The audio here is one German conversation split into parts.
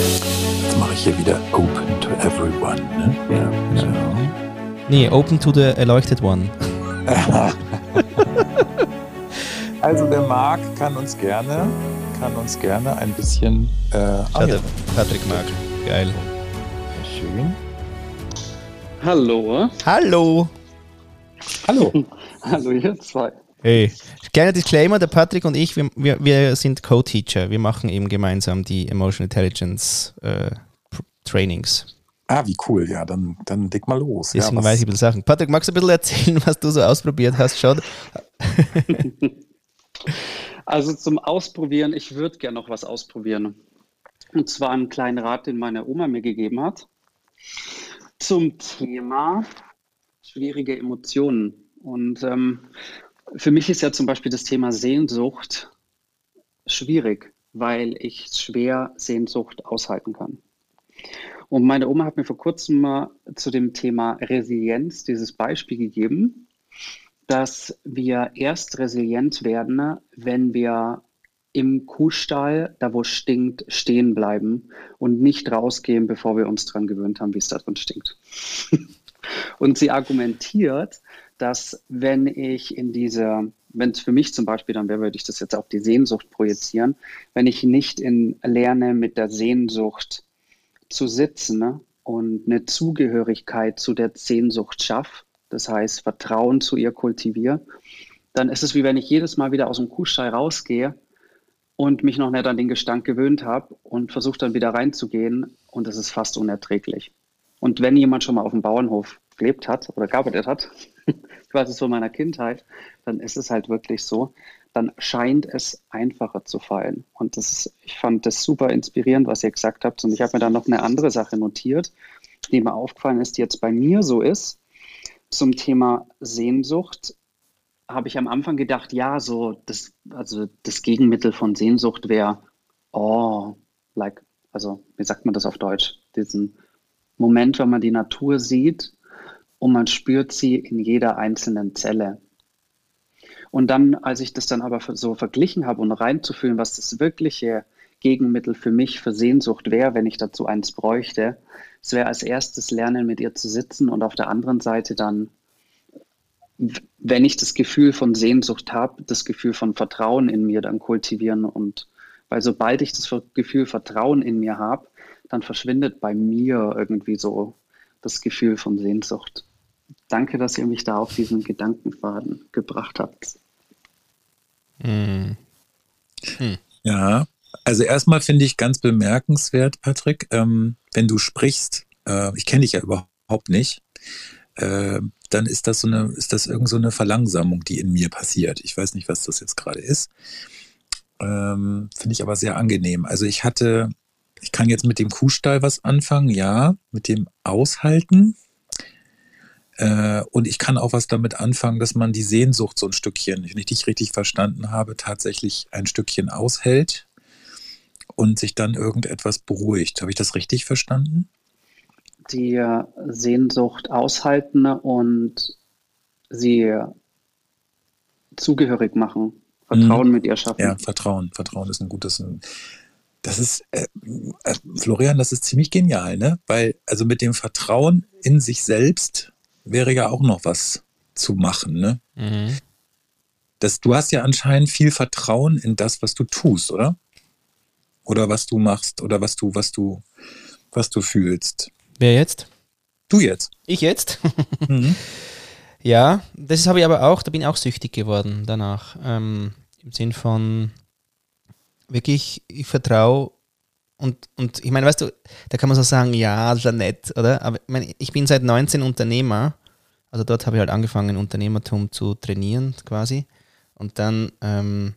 Jetzt mache ich hier wieder Open to Everyone. Ne? Ja, genau. Nee, Open to the Erleuchtet One. also der Marc kann uns gerne, kann uns gerne ein bisschen. Äh, ja. Patrick Marc, geil. Schön. Hallo. Hallo. Hallo. Hallo ihr zwei. Hey, kleiner Disclaimer, der Patrick und ich, wir, wir, wir sind Co-Teacher. Wir machen eben gemeinsam die Emotional Intelligence äh, Trainings. Ah, wie cool, ja, dann, dann leg mal los. Deswegen ja, weiß ich ein bisschen Sachen. Patrick, magst du ein bisschen erzählen, was du so ausprobiert hast? Schau. also zum Ausprobieren, ich würde gerne noch was ausprobieren. Und zwar einen kleinen Rat, den meine Oma mir gegeben hat. Zum Thema schwierige Emotionen. Und ähm, für mich ist ja zum Beispiel das Thema Sehnsucht schwierig, weil ich schwer Sehnsucht aushalten kann. Und meine Oma hat mir vor kurzem mal zu dem Thema Resilienz dieses Beispiel gegeben, dass wir erst resilient werden, wenn wir im Kuhstall, da wo es stinkt, stehen bleiben und nicht rausgehen, bevor wir uns daran gewöhnt haben, wie es da drin stinkt. und sie argumentiert, dass wenn ich in diese, wenn es für mich zum Beispiel dann würde ich das jetzt auf die Sehnsucht projizieren, wenn ich nicht in lerne, mit der Sehnsucht zu sitzen ne, und eine Zugehörigkeit zu der Sehnsucht schaffe, das heißt Vertrauen zu ihr kultiviere, dann ist es wie wenn ich jedes Mal wieder aus dem Kuhstall rausgehe und mich noch nicht an den Gestank gewöhnt habe und versuche dann wieder reinzugehen und es ist fast unerträglich. Und wenn jemand schon mal auf dem Bauernhof gelebt hat oder gearbeitet hat, quasi so meiner Kindheit, dann ist es halt wirklich so, dann scheint es einfacher zu fallen. Und das ich fand das super inspirierend, was ihr gesagt habt. Und ich habe mir dann noch eine andere Sache notiert, die mir aufgefallen ist, die jetzt bei mir so ist. Zum Thema Sehnsucht habe ich am Anfang gedacht, ja, so das, also das Gegenmittel von Sehnsucht wäre, oh, like, also wie sagt man das auf Deutsch? Diesen Moment, wenn man die Natur sieht und man spürt sie in jeder einzelnen Zelle. Und dann, als ich das dann aber so verglichen habe und reinzufühlen, was das wirkliche Gegenmittel für mich für Sehnsucht wäre, wenn ich dazu eins bräuchte, es wäre als erstes lernen, mit ihr zu sitzen und auf der anderen Seite dann, wenn ich das Gefühl von Sehnsucht habe, das Gefühl von Vertrauen in mir dann kultivieren und weil sobald ich das Gefühl Vertrauen in mir habe, dann verschwindet bei mir irgendwie so das Gefühl von Sehnsucht. Danke, dass ihr mich da auf diesen Gedankenfaden gebracht habt. Hm. Hm. Ja, also erstmal finde ich ganz bemerkenswert, Patrick, ähm, wenn du sprichst, äh, ich kenne dich ja überhaupt nicht, äh, dann ist das so eine, ist das irgend so eine Verlangsamung, die in mir passiert. Ich weiß nicht, was das jetzt gerade ist. Ähm, finde ich aber sehr angenehm. Also ich hatte, ich kann jetzt mit dem Kuhstall was anfangen, ja, mit dem Aushalten. Äh, und ich kann auch was damit anfangen, dass man die Sehnsucht so ein Stückchen, wenn ich dich richtig verstanden habe, tatsächlich ein Stückchen aushält und sich dann irgendetwas beruhigt. Habe ich das richtig verstanden? Die Sehnsucht aushalten und sie zugehörig machen. Vertrauen mhm. mit ihr schaffen. Ja, Vertrauen. Vertrauen ist ein gutes. Das ist, äh, äh, Florian, das ist ziemlich genial, ne? Weil, also mit dem Vertrauen in sich selbst wäre ja auch noch was zu machen. Ne? Mhm. Das, du hast ja anscheinend viel Vertrauen in das, was du tust, oder? Oder was du machst oder was du, was du, was du fühlst. Wer jetzt? Du jetzt. Ich jetzt? mhm. Ja, das habe ich aber auch, da bin ich auch süchtig geworden danach. Ähm, Im Sinn von wirklich, ich vertraue und, und ich meine, weißt du, da kann man so sagen, ja, das ist ja nett, oder? Aber ich, meine, ich bin seit 19 Unternehmer also dort habe ich halt angefangen, Unternehmertum zu trainieren quasi. Und dann, ähm,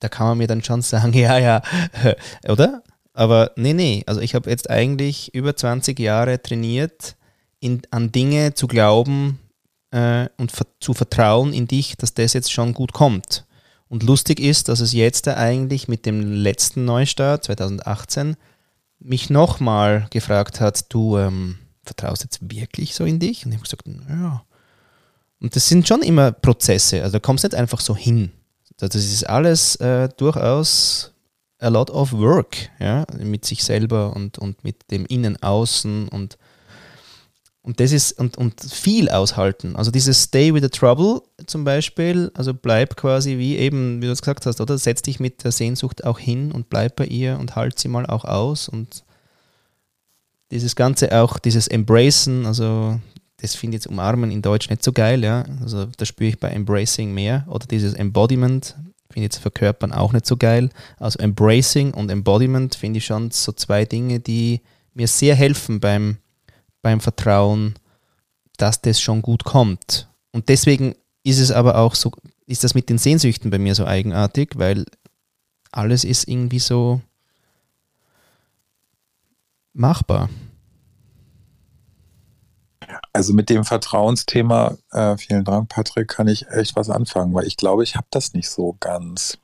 da kann man mir dann schon sagen, ja, ja, oder? Aber nee, nee, also ich habe jetzt eigentlich über 20 Jahre trainiert, in, an Dinge zu glauben äh, und ver zu vertrauen in dich, dass das jetzt schon gut kommt. Und lustig ist, dass es jetzt eigentlich mit dem letzten Neustart 2018 mich nochmal gefragt hat, du, ähm, vertraust jetzt wirklich so in dich? Und ich habe gesagt, ja. Und das sind schon immer Prozesse, also da kommst du nicht einfach so hin. Das ist alles äh, durchaus, a lot of work, ja, mit sich selber und, und mit dem Innen-Außen und und das ist, und, und viel aushalten. Also dieses Stay with the Trouble zum Beispiel, also bleib quasi wie eben, wie du es gesagt hast, oder? Setz dich mit der Sehnsucht auch hin und bleib bei ihr und halt sie mal auch aus. Und dieses Ganze auch, dieses Embracen, also das finde ich jetzt umarmen in Deutsch nicht so geil, ja. Also da spüre ich bei Embracing mehr. Oder dieses Embodiment, finde ich jetzt verkörpern auch nicht so geil. Also Embracing und Embodiment finde ich schon so zwei Dinge, die mir sehr helfen beim beim Vertrauen, dass das schon gut kommt. Und deswegen ist es aber auch so, ist das mit den Sehnsüchten bei mir so eigenartig, weil alles ist irgendwie so machbar. Also mit dem Vertrauensthema, äh, vielen Dank, Patrick, kann ich echt was anfangen, weil ich glaube, ich habe das nicht so ganz.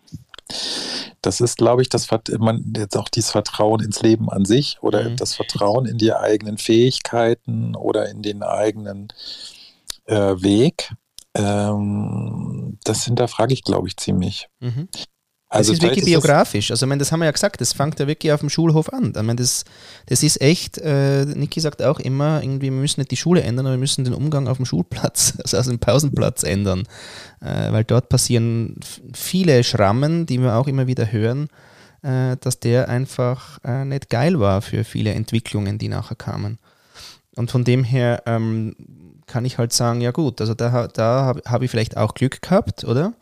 Das ist, glaube ich, das man jetzt auch dieses Vertrauen ins Leben an sich oder mhm. das Vertrauen in die eigenen Fähigkeiten oder in den eigenen äh, Weg. Ähm, das hinterfrage ich, glaube ich, ziemlich. Mhm. Also das ist wirklich biografisch. Also, ich meine, das haben wir ja gesagt, das fängt ja wirklich auf dem Schulhof an. Ich meine, das, das ist echt, äh, Niki sagt auch immer, irgendwie, wir müssen nicht die Schule ändern, aber wir müssen den Umgang auf dem Schulplatz, also auf dem Pausenplatz ändern. Äh, weil dort passieren viele Schrammen, die wir auch immer wieder hören, äh, dass der einfach äh, nicht geil war für viele Entwicklungen, die nachher kamen. Und von dem her ähm, kann ich halt sagen, ja gut, also da, da habe hab ich vielleicht auch Glück gehabt, oder?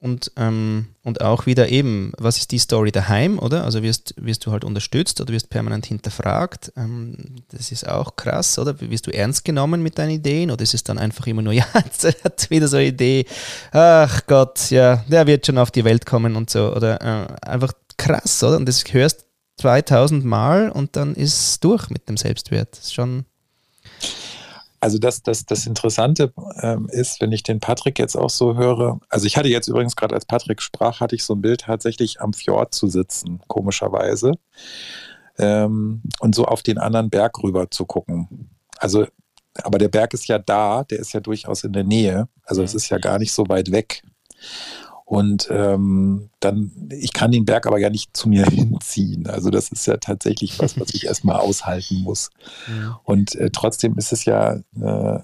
Und, ähm, und auch wieder eben, was ist die Story daheim, oder? Also wirst, wirst du halt unterstützt oder wirst permanent hinterfragt. Ähm, das ist auch krass, oder? Wirst du ernst genommen mit deinen Ideen oder ist es dann einfach immer nur, ja, jetzt hat wieder so eine Idee, ach Gott, ja, der wird schon auf die Welt kommen und so. Oder äh, einfach krass, oder? Und das hörst 2000 Mal und dann ist es durch mit dem Selbstwert. Das ist schon also das, das, das Interessante ähm, ist, wenn ich den Patrick jetzt auch so höre, also ich hatte jetzt übrigens gerade, als Patrick sprach, hatte ich so ein Bild tatsächlich am Fjord zu sitzen, komischerweise, ähm, und so auf den anderen Berg rüber zu gucken. Also, aber der Berg ist ja da, der ist ja durchaus in der Nähe, also es ist ja gar nicht so weit weg. Und ähm, dann, ich kann den Berg aber ja nicht zu mir hinziehen. Also das ist ja tatsächlich was, was ich erstmal aushalten muss. Ja. Und äh, trotzdem ist es ja äh,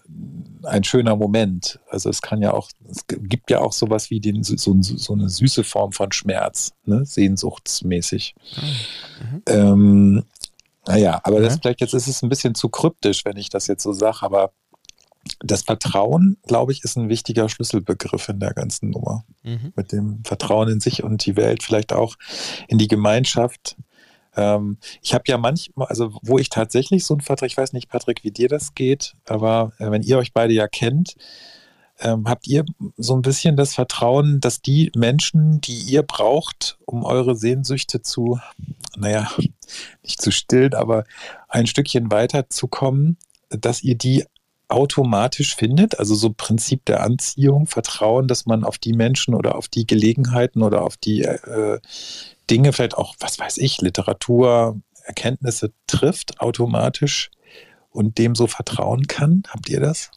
ein schöner Moment. Also es kann ja auch, es gibt ja auch sowas wie den, so, so eine süße Form von Schmerz, ne? sehnsuchtsmäßig. Mhm. Ähm, naja, aber das vielleicht jetzt ist es ein bisschen zu kryptisch, wenn ich das jetzt so sage, aber das Vertrauen, glaube ich, ist ein wichtiger Schlüsselbegriff in der ganzen Nummer. Mhm. Mit dem Vertrauen in sich und die Welt, vielleicht auch in die Gemeinschaft. Ähm, ich habe ja manchmal, also wo ich tatsächlich so ein Vertrauen, ich weiß nicht, Patrick, wie dir das geht, aber äh, wenn ihr euch beide ja kennt, ähm, habt ihr so ein bisschen das Vertrauen, dass die Menschen, die ihr braucht, um eure Sehnsüchte zu, naja, nicht zu stillen, aber ein Stückchen weiterzukommen, dass ihr die automatisch findet, also so Prinzip der Anziehung, Vertrauen, dass man auf die Menschen oder auf die Gelegenheiten oder auf die äh, Dinge, vielleicht auch, was weiß ich, Literatur, Erkenntnisse trifft automatisch und dem so vertrauen kann? Habt ihr das?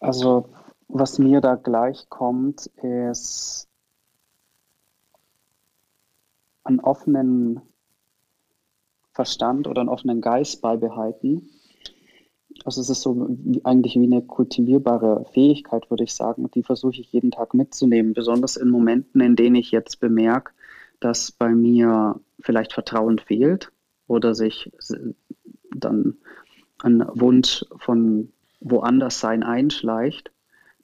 Also, was mir da gleich kommt, ist einen offenen Verstand oder einen offenen Geist beibehalten also es ist so eigentlich wie eine kultivierbare Fähigkeit, würde ich sagen. Die versuche ich jeden Tag mitzunehmen, besonders in Momenten, in denen ich jetzt bemerke, dass bei mir vielleicht Vertrauen fehlt oder sich dann ein Wunsch von woanders sein einschleicht,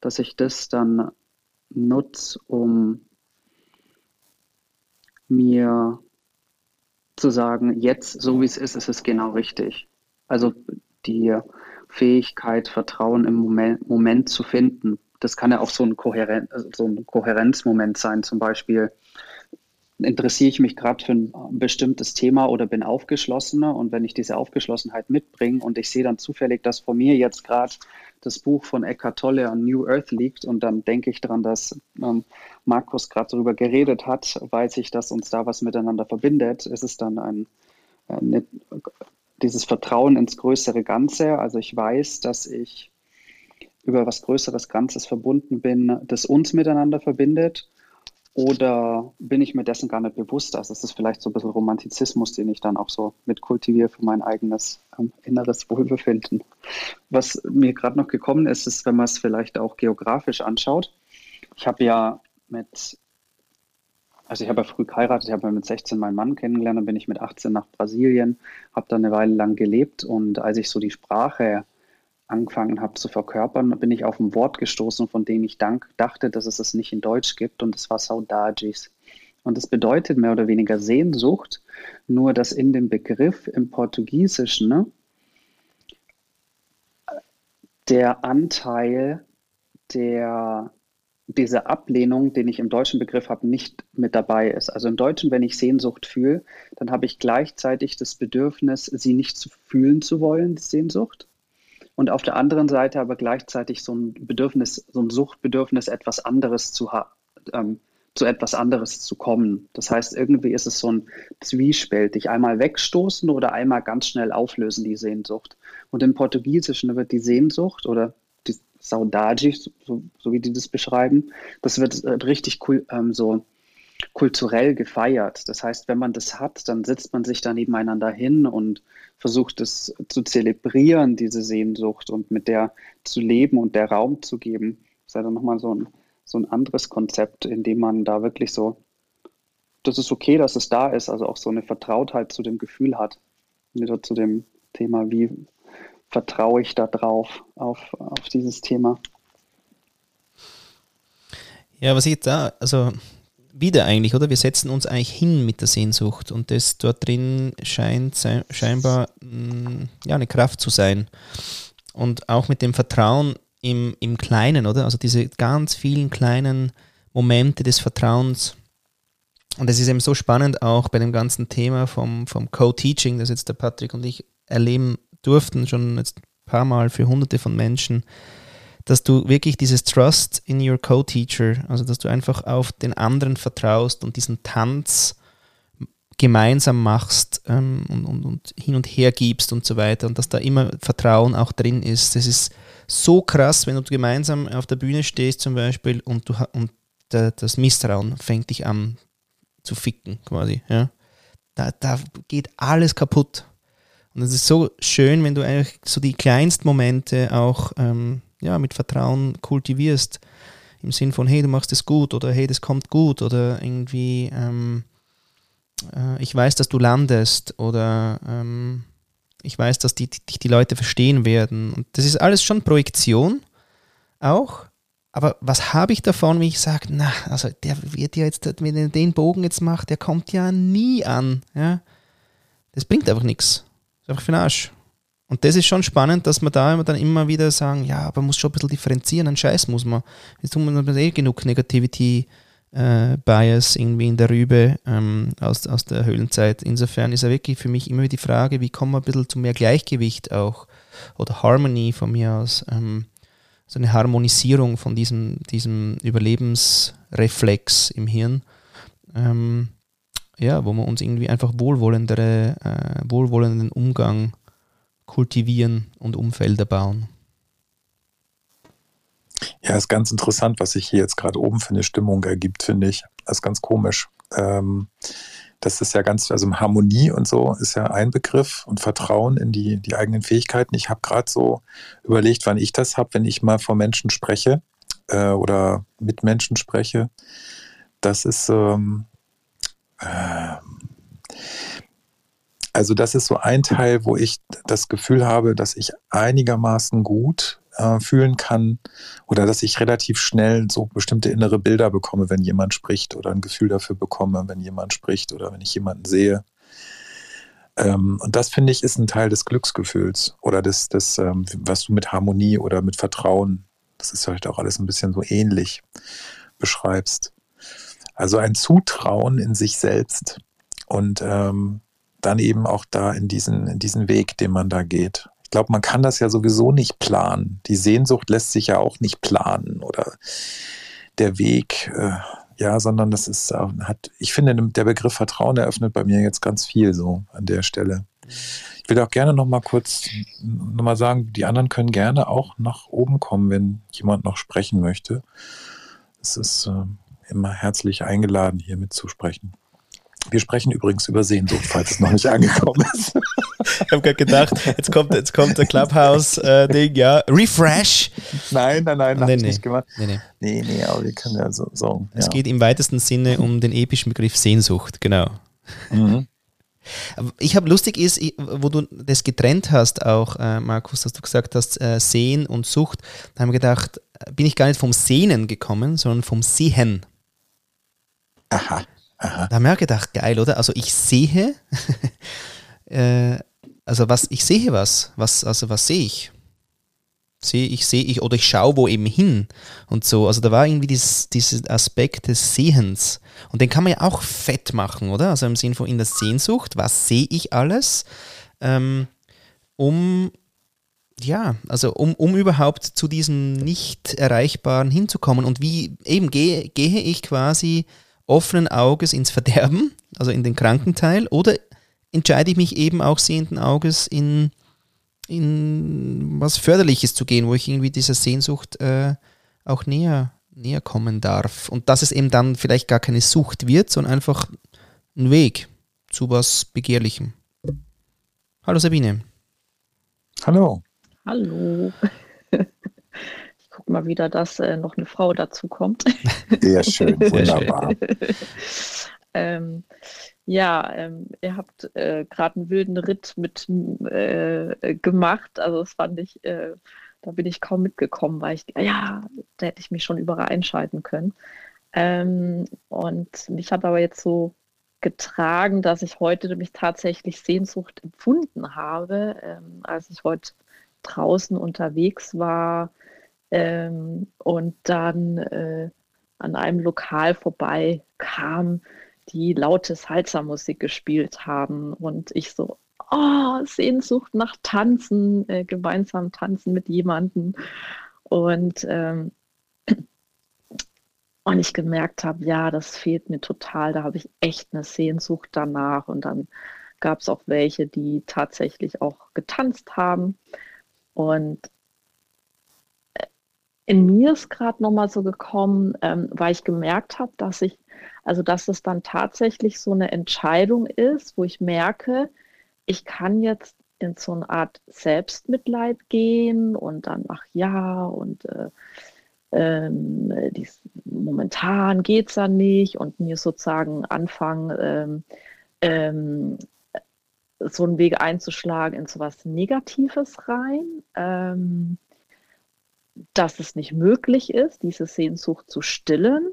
dass ich das dann nutze, um mir zu sagen, jetzt so wie es ist, ist es genau richtig. Also die Fähigkeit, Vertrauen im Moment, Moment zu finden. Das kann ja auch so ein, Kohären so ein Kohärenzmoment sein. Zum Beispiel interessiere ich mich gerade für ein bestimmtes Thema oder bin aufgeschlossener und wenn ich diese Aufgeschlossenheit mitbringe und ich sehe dann zufällig, dass vor mir jetzt gerade das Buch von Eckhart Tolle an New Earth liegt und dann denke ich daran, dass ähm, Markus gerade darüber geredet hat, weiß ich, dass uns da was miteinander verbindet. Es ist dann ein, eine dieses Vertrauen ins größere Ganze. Also ich weiß, dass ich über was Größeres Ganzes verbunden bin, das uns miteinander verbindet. Oder bin ich mir dessen gar nicht bewusst? Also es ist vielleicht so ein bisschen Romantizismus, den ich dann auch so mit kultiviere für mein eigenes ähm, inneres Wohlbefinden. Was mir gerade noch gekommen ist, ist, wenn man es vielleicht auch geografisch anschaut. Ich habe ja mit, also ich habe ja früh geheiratet, ich habe mit 16 meinen Mann kennengelernt, dann bin ich mit 18 nach Brasilien, habe da eine Weile lang gelebt und als ich so die Sprache angefangen habe zu verkörpern, bin ich auf ein Wort gestoßen, von dem ich dank, dachte, dass es es nicht in Deutsch gibt, und das war Saudades. Und das bedeutet mehr oder weniger Sehnsucht, nur dass in dem Begriff im Portugiesischen ne, der Anteil der diese Ablehnung, den ich im deutschen Begriff habe, nicht mit dabei ist. Also im Deutschen, wenn ich Sehnsucht fühle, dann habe ich gleichzeitig das Bedürfnis, sie nicht zu fühlen zu wollen, Sehnsucht und auf der anderen Seite aber gleichzeitig so ein Bedürfnis, so ein Suchtbedürfnis, etwas anderes zu haben. Ähm, zu etwas anderes zu kommen. Das heißt, irgendwie ist es so ein Zwiespältig. Einmal wegstoßen oder einmal ganz schnell auflösen, die Sehnsucht. Und im Portugiesischen wird die Sehnsucht oder die Saudade, so, so wie die das beschreiben, das wird äh, richtig cool, ähm, so kulturell gefeiert. Das heißt, wenn man das hat, dann setzt man sich da nebeneinander hin und versucht es zu zelebrieren, diese Sehnsucht und mit der zu leben und der Raum zu geben. Das ist ja dann nochmal so ein, so ein anderes Konzept, in dem man da wirklich so, das ist okay, dass es da ist, also auch so eine Vertrautheit zu dem Gefühl hat. Wieder zu dem Thema, wie vertraue ich da drauf, auf, auf dieses Thema. Ja, was ich da, also wieder eigentlich, oder? Wir setzen uns eigentlich hin mit der Sehnsucht und das dort drin scheint scheinbar mm, ja, eine Kraft zu sein. Und auch mit dem Vertrauen im, im Kleinen, oder? Also diese ganz vielen kleinen Momente des Vertrauens. Und es ist eben so spannend auch bei dem ganzen Thema vom, vom Co-Teaching, das jetzt der Patrick und ich erleben durften, schon jetzt ein paar Mal für hunderte von Menschen, dass du wirklich dieses Trust in your Co-Teacher, also dass du einfach auf den anderen vertraust und diesen Tanz gemeinsam machst ähm, und, und, und, hin und her gibst und so weiter und dass da immer Vertrauen auch drin ist. Das ist so krass, wenn du gemeinsam auf der Bühne stehst zum Beispiel und, du, und das Misstrauen fängt dich an zu ficken quasi. Ja? Da, da geht alles kaputt. Und es ist so schön, wenn du eigentlich so die kleinsten Momente auch ähm, ja, mit Vertrauen kultivierst. Im Sinn von, hey, du machst es gut oder hey, das kommt gut oder irgendwie, ähm, äh, ich weiß, dass du landest oder ähm, ich weiß, dass dich die, die Leute verstehen werden. Und das ist alles schon Projektion auch. Aber was habe ich davon, wenn ich sage, na, also der wird ja jetzt, wenn er den Bogen jetzt macht, der kommt ja nie an. Ja? Das bringt einfach nichts. Einfach für den Arsch. Und das ist schon spannend, dass man da dann immer wieder sagen, ja, aber man muss schon ein bisschen differenzieren, einen Scheiß muss man. Jetzt tun wir eh genug Negativity äh, Bias irgendwie in der Rübe ähm, aus, aus der Höhlenzeit. Insofern ist ja wirklich für mich immer die Frage, wie kommen wir ein bisschen zu mehr Gleichgewicht auch oder Harmony von mir aus. Ähm, so eine Harmonisierung von diesem, diesem Überlebensreflex im Hirn. Ähm, ja, wo wir uns irgendwie einfach wohlwollendere, äh, wohlwollenden Umgang kultivieren und Umfelder bauen. Ja, ist ganz interessant, was sich hier jetzt gerade oben für eine Stimmung ergibt, finde ich. Das ist ganz komisch. Ähm, das ist ja ganz, also Harmonie und so ist ja ein Begriff und Vertrauen in die, die eigenen Fähigkeiten. Ich habe gerade so überlegt, wann ich das habe, wenn ich mal vor Menschen spreche äh, oder mit Menschen spreche. Das ist, ähm, äh, also das ist so ein Teil, wo ich das Gefühl habe, dass ich einigermaßen gut äh, fühlen kann oder dass ich relativ schnell so bestimmte innere Bilder bekomme, wenn jemand spricht oder ein Gefühl dafür bekomme, wenn jemand spricht oder wenn ich jemanden sehe. Ähm, und das finde ich ist ein Teil des Glücksgefühls oder des, des ähm, was du mit Harmonie oder mit Vertrauen, das ist halt auch alles ein bisschen so ähnlich, beschreibst. Also ein Zutrauen in sich selbst und ähm, dann eben auch da in diesen, in diesen Weg, den man da geht. Ich glaube, man kann das ja sowieso nicht planen. Die Sehnsucht lässt sich ja auch nicht planen oder der Weg, äh, ja, sondern das ist, hat, ich finde, der Begriff Vertrauen eröffnet bei mir jetzt ganz viel so an der Stelle. Ich will auch gerne noch mal kurz noch sagen, die anderen können gerne auch nach oben kommen, wenn jemand noch sprechen möchte. Es ist, äh, immer herzlich eingeladen, hier mitzusprechen. Wir sprechen übrigens über Sehnsucht, falls es noch nicht angekommen ist. ich habe gerade gedacht, jetzt kommt, jetzt kommt der Clubhouse-Ding, äh, ja. Refresh. Nein, nein, nein, nee, nee. nicht gemacht. Nee, nee. Nee, nee, aber wir können ja so. so es ja. geht im weitesten Sinne um den epischen Begriff Sehnsucht, genau. Mhm. Ich habe lustig ist, wo du das getrennt hast, auch äh, Markus, dass du gesagt hast, äh, Sehen und Sucht, da haben wir gedacht, bin ich gar nicht vom Sehnen gekommen, sondern vom Sehen. Aha. Aha. Da haben wir gedacht, geil, oder? Also ich sehe, äh, also was, ich sehe was, was, also was sehe ich? Sehe ich, sehe ich, oder ich schaue wo eben hin und so. Also da war irgendwie dieses, dieses Aspekt des Sehens. Und den kann man ja auch fett machen, oder? Also im Sinne von in der Sehnsucht, was sehe ich alles? Ähm, um ja, also um, um überhaupt zu diesem nicht erreichbaren hinzukommen und wie eben gehe, gehe ich quasi offenen Auges ins Verderben, also in den kranken Teil, oder entscheide ich mich eben auch sehenden Auges in, in was Förderliches zu gehen, wo ich irgendwie dieser Sehnsucht äh, auch näher, näher kommen darf. Und dass es eben dann vielleicht gar keine Sucht wird, sondern einfach ein Weg zu was Begehrlichem. Hallo Sabine. Hallo. Hallo guck mal wieder, dass äh, noch eine Frau dazu kommt. Sehr schön, wunderbar. ähm, ja, ähm, ihr habt äh, gerade einen wilden Ritt mit äh, gemacht. Also das fand ich, äh, da bin ich kaum mitgekommen, weil ich, ja, da hätte ich mich schon überall einschalten können. Ähm, und mich hat aber jetzt so getragen, dass ich heute mich tatsächlich Sehnsucht empfunden habe, ähm, als ich heute draußen unterwegs war ähm, und dann äh, an einem Lokal vorbei kam, die laute Salsa-Musik gespielt haben und ich so, oh, Sehnsucht nach Tanzen, äh, gemeinsam tanzen mit jemandem. Und ähm, und ich gemerkt habe, ja, das fehlt mir total, da habe ich echt eine Sehnsucht danach. Und dann gab es auch welche, die tatsächlich auch getanzt haben. Und in mir ist gerade nochmal so gekommen, ähm, weil ich gemerkt habe, dass ich, also dass es dann tatsächlich so eine Entscheidung ist, wo ich merke, ich kann jetzt in so eine Art Selbstmitleid gehen und dann, ach ja, und äh, ähm, dies, momentan geht es ja nicht und mir sozusagen anfangen, ähm, ähm, so einen Weg einzuschlagen in so was Negatives rein. Dass es nicht möglich ist, diese Sehnsucht zu stillen.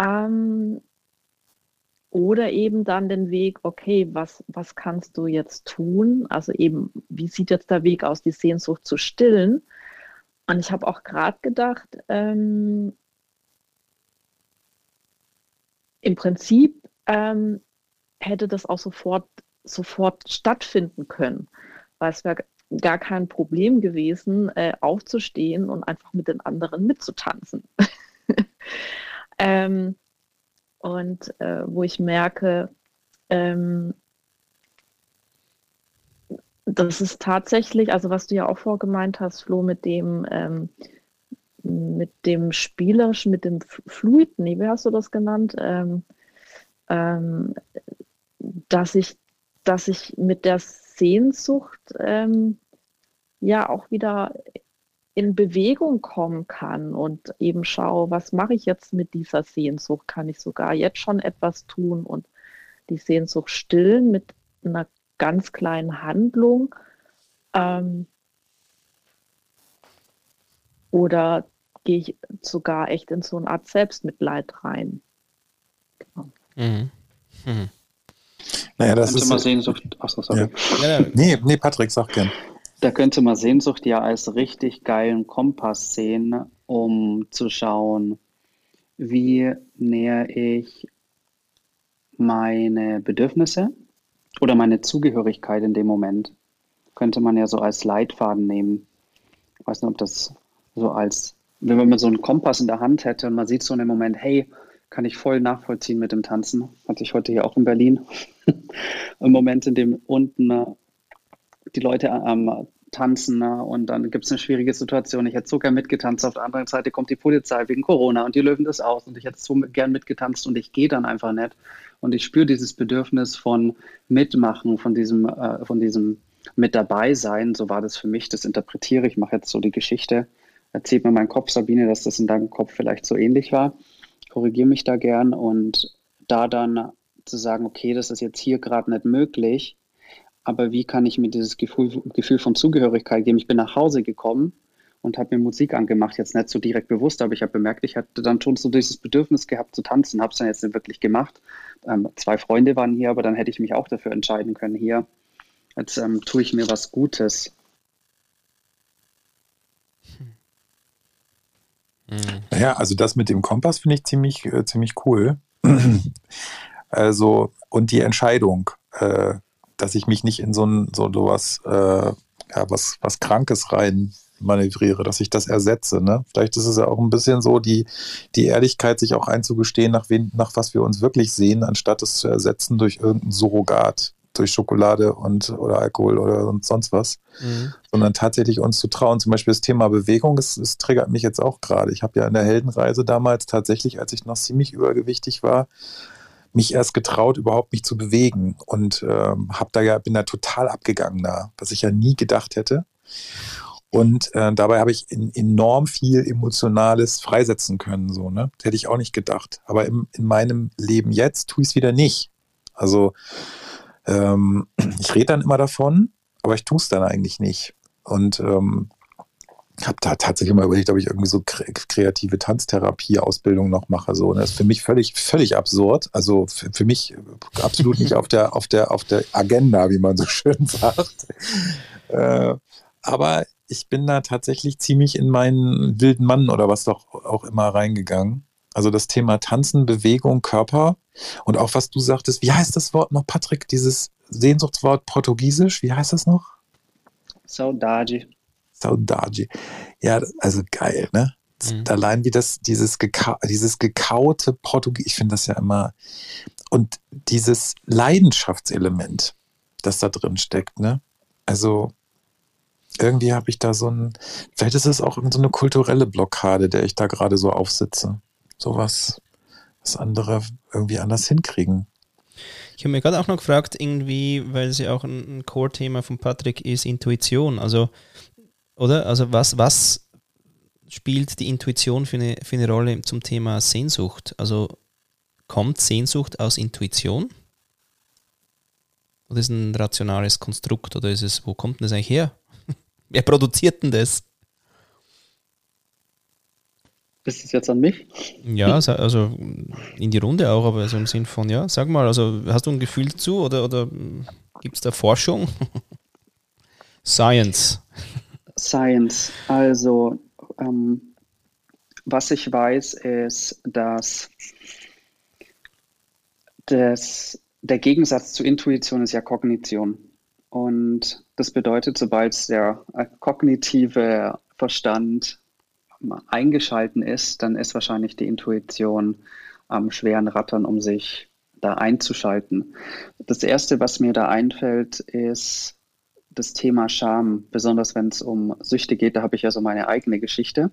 Ähm, oder eben dann den Weg, okay, was, was kannst du jetzt tun? Also eben, wie sieht jetzt der Weg aus, die Sehnsucht zu stillen? Und ich habe auch gerade gedacht, ähm, im Prinzip ähm, hätte das auch sofort, sofort stattfinden können, weil es wäre gar kein Problem gewesen, äh, aufzustehen und einfach mit den anderen mitzutanzen. ähm, und äh, wo ich merke, ähm, das ist tatsächlich, also was du ja auch vorgemeint hast, Flo, mit dem, ähm, mit dem Spielerisch, mit dem Fluid, nee, wie hast du das genannt? Ähm, ähm, dass ich, dass ich mit der Sehnsucht ähm, ja auch wieder in Bewegung kommen kann und eben schaue, was mache ich jetzt mit dieser Sehnsucht? Kann ich sogar jetzt schon etwas tun und die Sehnsucht stillen mit einer ganz kleinen Handlung? Ähm, oder gehe ich sogar echt in so eine Art Selbstmitleid rein? Genau. Mhm. Mhm. Naja, das ist. Mal Sehnsucht. Achso, sorry. Ja. Nee, nee, Patrick, sag gern. Da könnte man Sehnsucht ja als richtig geilen Kompass sehen, um zu schauen, wie näher ich meine Bedürfnisse oder meine Zugehörigkeit in dem Moment. Könnte man ja so als Leitfaden nehmen. Ich weiß nicht, ob das so als, wenn man so einen Kompass in der Hand hätte und man sieht so einen Moment, hey, kann ich voll nachvollziehen mit dem Tanzen. Hatte ich heute hier auch in Berlin. Ein Moment, in dem unten die Leute am tanzen ne? und dann gibt es eine schwierige Situation. Ich hätte so gern mitgetanzt, auf der anderen Seite kommt die Polizei wegen Corona und die löwen das aus und ich hätte so gern mitgetanzt und ich gehe dann einfach nicht. Und ich spüre dieses Bedürfnis von Mitmachen, von diesem, äh, von diesem mit dabei sein. So war das für mich, das interpretiere ich, mache jetzt so die Geschichte. Erzählt mir mein Kopf, Sabine, dass das in deinem Kopf vielleicht so ähnlich war. Korrigiere mich da gern und da dann zu sagen, okay, das ist jetzt hier gerade nicht möglich, aber wie kann ich mir dieses Gefühl, Gefühl von Zugehörigkeit geben? Ich bin nach Hause gekommen und habe mir Musik angemacht, jetzt nicht so direkt bewusst, aber ich habe bemerkt, ich hatte dann schon so dieses Bedürfnis gehabt zu tanzen, habe es dann jetzt nicht wirklich gemacht. Ähm, zwei Freunde waren hier, aber dann hätte ich mich auch dafür entscheiden können, hier, jetzt ähm, tue ich mir was Gutes. Naja, also das mit dem Kompass finde ich ziemlich, äh, ziemlich cool. also, und die Entscheidung. Äh, dass ich mich nicht in so ein so was, äh, ja, was, was Krankes rein manövriere, dass ich das ersetze. Ne? Vielleicht ist es ja auch ein bisschen so, die, die Ehrlichkeit, sich auch einzugestehen, nach, wen, nach was wir uns wirklich sehen, anstatt es zu ersetzen durch irgendein Surrogat, durch Schokolade und oder Alkohol oder sonst was, mhm. sondern tatsächlich uns zu trauen. Zum Beispiel das Thema Bewegung, es, es triggert mich jetzt auch gerade. Ich habe ja in der Heldenreise damals tatsächlich, als ich noch ziemlich übergewichtig war, mich erst getraut, überhaupt mich zu bewegen und ähm, hab da ja bin da total abgegangen da, was ich ja nie gedacht hätte. Und äh, dabei habe ich in, enorm viel Emotionales freisetzen können, so, ne? Das hätte ich auch nicht gedacht. Aber im, in meinem Leben jetzt tue ich es wieder nicht. Also ähm, ich rede dann immer davon, aber ich tue es dann eigentlich nicht. Und ähm, habe da tatsächlich mal überlegt, ob ich irgendwie so kreative Tanztherapie-Ausbildung noch mache. So, und das ist für mich völlig, völlig absurd. Also für, für mich absolut nicht auf der, auf der, auf der Agenda, wie man so schön sagt. Äh, aber ich bin da tatsächlich ziemlich in meinen wilden Mann oder was doch auch immer reingegangen. Also das Thema Tanzen, Bewegung, Körper und auch was du sagtest, wie heißt das Wort noch, Patrick? Dieses Sehnsuchtswort Portugiesisch, wie heißt das noch? Saudade. Saudade. Ja, also geil, ne? Mhm. Allein wie das, dieses, Geka dieses gekaute Portugies, ich finde das ja immer, und dieses Leidenschaftselement, das da drin steckt, ne? Also irgendwie habe ich da so ein, vielleicht ist es auch so eine kulturelle Blockade, der ich da gerade so aufsitze. Sowas, was andere irgendwie anders hinkriegen. Ich habe mir gerade auch noch gefragt, irgendwie, weil es ja auch ein, ein Core-Thema von Patrick ist, Intuition. Also oder? Also was, was spielt die Intuition für eine, für eine Rolle zum Thema Sehnsucht? Also kommt Sehnsucht aus Intuition? Oder ist es ein rationales Konstrukt? Oder ist es, wo kommt denn das eigentlich her? Wer produziert denn das? Ist es jetzt an mich? Ja, also in die Runde auch, aber so im Sinn von, ja, sag mal, also hast du ein Gefühl dazu oder, oder gibt es da Forschung? Science. Science. Also, ähm, was ich weiß, ist, dass das, der Gegensatz zu Intuition ist ja Kognition. Und das bedeutet, sobald der äh, kognitive Verstand eingeschalten ist, dann ist wahrscheinlich die Intuition am schweren Rattern, um sich da einzuschalten. Das Erste, was mir da einfällt, ist das Thema Scham, besonders wenn es um Süchte geht, da habe ich ja so meine eigene Geschichte.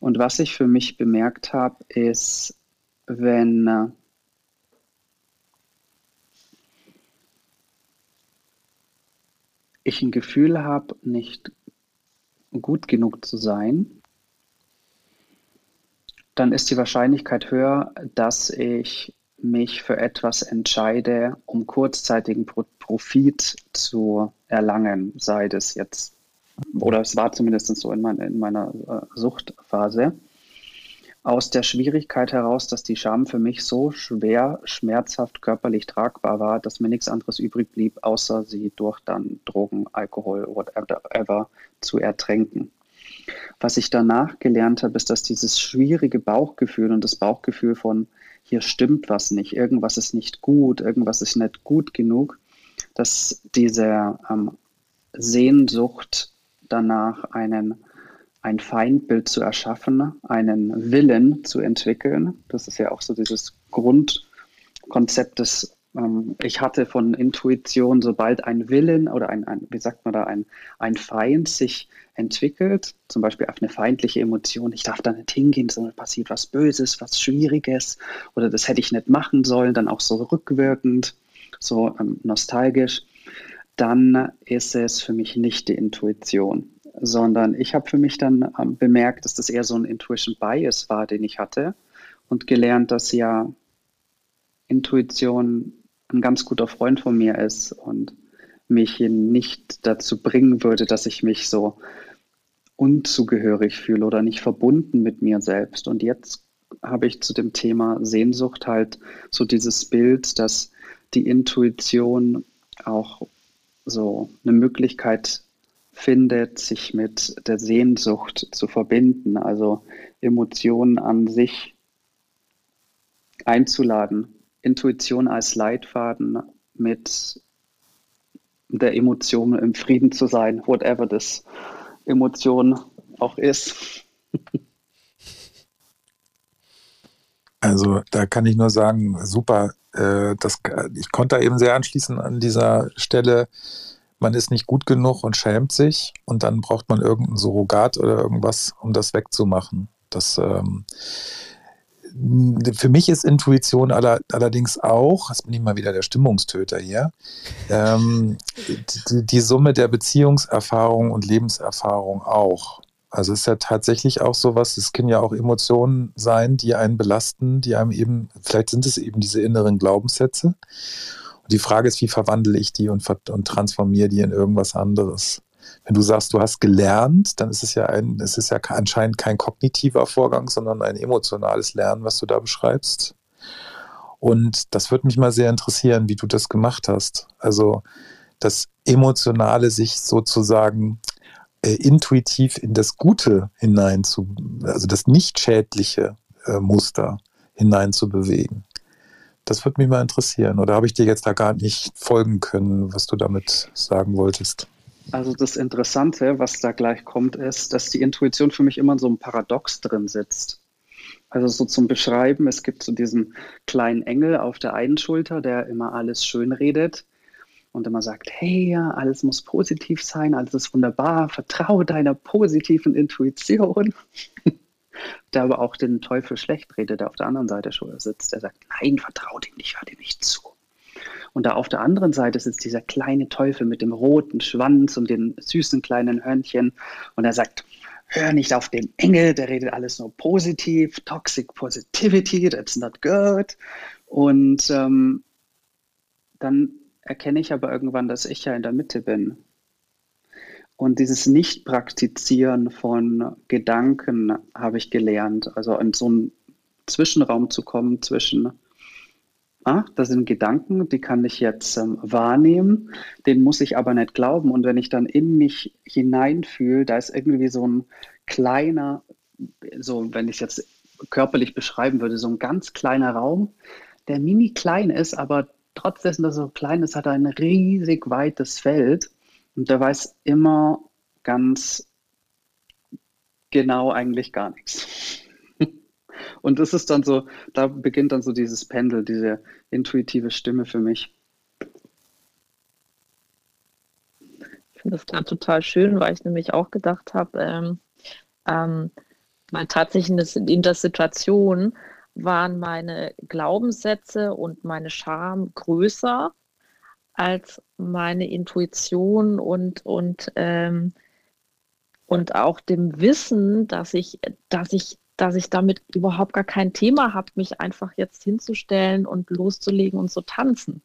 Und was ich für mich bemerkt habe, ist, wenn äh, ich ein Gefühl habe, nicht gut genug zu sein, dann ist die Wahrscheinlichkeit höher, dass ich mich für etwas entscheide, um kurzzeitigen Profit zu erlangen, sei das jetzt, oder es war zumindest so in, mein, in meiner äh, Suchtphase, aus der Schwierigkeit heraus, dass die Scham für mich so schwer, schmerzhaft körperlich tragbar war, dass mir nichts anderes übrig blieb, außer sie durch dann Drogen, Alkohol, whatever zu ertränken. Was ich danach gelernt habe, ist, dass dieses schwierige Bauchgefühl und das Bauchgefühl von hier stimmt was nicht, irgendwas ist nicht gut, irgendwas ist nicht gut genug, dass diese ähm, Sehnsucht danach einen, ein Feindbild zu erschaffen, einen Willen zu entwickeln, das ist ja auch so dieses Grundkonzept des ich hatte von Intuition, sobald ein Willen oder ein, ein, wie sagt man da, ein, ein Feind sich entwickelt, zum Beispiel auf eine feindliche Emotion, ich darf da nicht hingehen, sondern passiert was Böses, was Schwieriges oder das hätte ich nicht machen sollen, dann auch so rückwirkend, so ähm, nostalgisch, dann ist es für mich nicht die Intuition, sondern ich habe für mich dann ähm, bemerkt, dass das eher so ein Intuition Bias war, den ich hatte und gelernt, dass ja Intuition ein ganz guter Freund von mir ist und mich nicht dazu bringen würde, dass ich mich so unzugehörig fühle oder nicht verbunden mit mir selbst. Und jetzt habe ich zu dem Thema Sehnsucht halt so dieses Bild, dass die Intuition auch so eine Möglichkeit findet, sich mit der Sehnsucht zu verbinden, also Emotionen an sich einzuladen Intuition als Leitfaden mit der Emotion im Frieden zu sein, whatever das Emotion auch ist. Also da kann ich nur sagen, super. Äh, das, ich konnte da eben sehr anschließen an dieser Stelle. Man ist nicht gut genug und schämt sich und dann braucht man irgendein Surrogat oder irgendwas, um das wegzumachen. Das ähm, für mich ist Intuition aller, allerdings auch, das bin ich mal wieder der Stimmungstöter hier, ähm, die, die, Summe der Beziehungserfahrung und Lebenserfahrung auch. Also es ist ja tatsächlich auch sowas, es können ja auch Emotionen sein, die einen belasten, die einem eben, vielleicht sind es eben diese inneren Glaubenssätze. Und die Frage ist, wie verwandle ich die und, und transformiere die in irgendwas anderes? Wenn du sagst, du hast gelernt, dann ist es ja ein, es ist ja anscheinend kein kognitiver Vorgang, sondern ein emotionales Lernen, was du da beschreibst. Und das würde mich mal sehr interessieren, wie du das gemacht hast. Also das Emotionale sich sozusagen äh, intuitiv in das Gute hinein zu, also das nicht schädliche äh, Muster hinein zu bewegen. Das würde mich mal interessieren. Oder habe ich dir jetzt da gar nicht folgen können, was du damit sagen wolltest? Also das Interessante, was da gleich kommt, ist, dass die Intuition für mich immer in so einem Paradox drin sitzt. Also so zum Beschreiben, es gibt so diesen kleinen Engel auf der einen Schulter, der immer alles schön redet und immer sagt, hey, ja, alles muss positiv sein, alles ist wunderbar, vertraue deiner positiven Intuition. der aber auch den Teufel schlecht redet, der auf der anderen Seite sitzt. Der sagt, nein, vertraue dem nicht, hör dir nicht zu. Und da auf der anderen Seite sitzt dieser kleine Teufel mit dem roten Schwanz und den süßen kleinen Hörnchen. Und er sagt, hör nicht auf den Engel, der redet alles nur positiv, toxic positivity, that's not good. Und ähm, dann erkenne ich aber irgendwann, dass ich ja in der Mitte bin. Und dieses Nicht-Praktizieren von Gedanken habe ich gelernt. Also in so einen Zwischenraum zu kommen zwischen ah, das sind Gedanken, die kann ich jetzt ähm, wahrnehmen, den muss ich aber nicht glauben. Und wenn ich dann in mich hineinfühle, da ist irgendwie so ein kleiner, so wenn ich es jetzt körperlich beschreiben würde, so ein ganz kleiner Raum, der mini klein ist, aber trotz dessen, dass er so klein ist, hat er ein riesig weites Feld und der weiß immer ganz genau eigentlich gar nichts. Und das ist dann so, da beginnt dann so dieses Pendel, diese intuitive Stimme für mich. Ich finde das gerade total schön, weil ich nämlich auch gedacht habe, ähm, ähm, tatsächlich in der Situation waren meine Glaubenssätze und meine Scham größer als meine Intuition und, und, ähm, und auch dem Wissen, dass ich, dass ich dass ich damit überhaupt gar kein Thema habe, mich einfach jetzt hinzustellen und loszulegen und zu tanzen.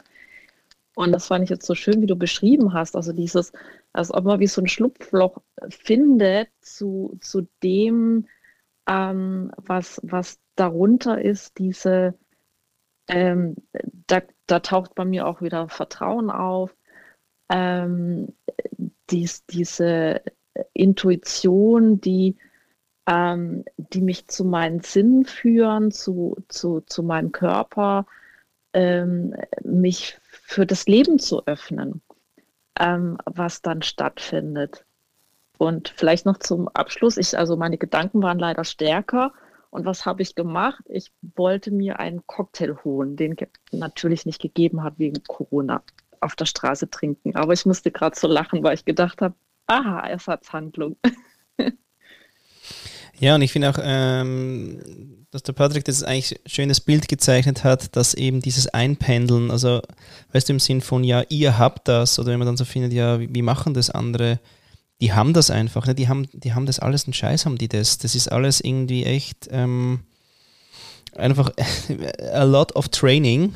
Und das fand ich jetzt so schön, wie du beschrieben hast. Also dieses, als ob man wie so ein Schlupfloch findet zu, zu dem, ähm, was, was darunter ist, diese, ähm, da, da taucht bei mir auch wieder Vertrauen auf. Ähm, dies, diese Intuition, die ähm, die mich zu meinen Sinnen führen, zu, zu, zu meinem Körper, ähm, mich für das Leben zu öffnen, ähm, was dann stattfindet. Und vielleicht noch zum Abschluss, ich, also meine Gedanken waren leider stärker Und was habe ich gemacht? Ich wollte mir einen Cocktail holen, den natürlich nicht gegeben hat wegen Corona, auf der Straße trinken. Aber ich musste gerade so lachen, weil ich gedacht habe, aha, Ersatzhandlung. Ja, und ich finde auch, ähm, dass der Patrick das eigentlich schönes Bild gezeichnet hat, dass eben dieses Einpendeln, also weißt du, im Sinn von, ja, ihr habt das, oder wenn man dann so findet, ja, wie, wie machen das andere, die haben das einfach, ne? die, haben, die haben das alles, einen Scheiß haben die das. Das ist alles irgendwie echt ähm, einfach a lot of training,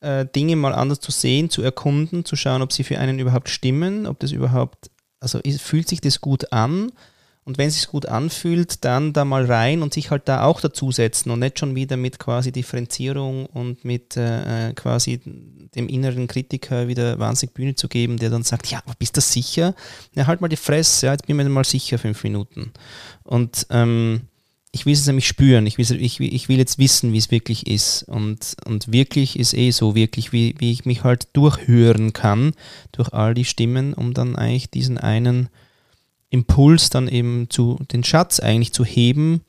äh, Dinge mal anders zu sehen, zu erkunden, zu schauen, ob sie für einen überhaupt stimmen, ob das überhaupt, also fühlt sich das gut an und wenn es sich gut anfühlt, dann da mal rein und sich halt da auch dazusetzen und nicht schon wieder mit quasi Differenzierung und mit äh, äh, quasi dem inneren Kritiker wieder wahnsinnig Bühne zu geben, der dann sagt, ja, aber bist du sicher? Ja, halt mal die Fresse, ja, jetzt bin ich mir mal sicher fünf Minuten. Und ähm, ich will es nämlich spüren, ich will, ich, ich will jetzt wissen, wie es wirklich ist. Und, und wirklich ist eh so, wirklich, wie, wie ich mich halt durchhören kann durch all die Stimmen, um dann eigentlich diesen einen Impuls dann eben zu, den Schatz eigentlich zu heben,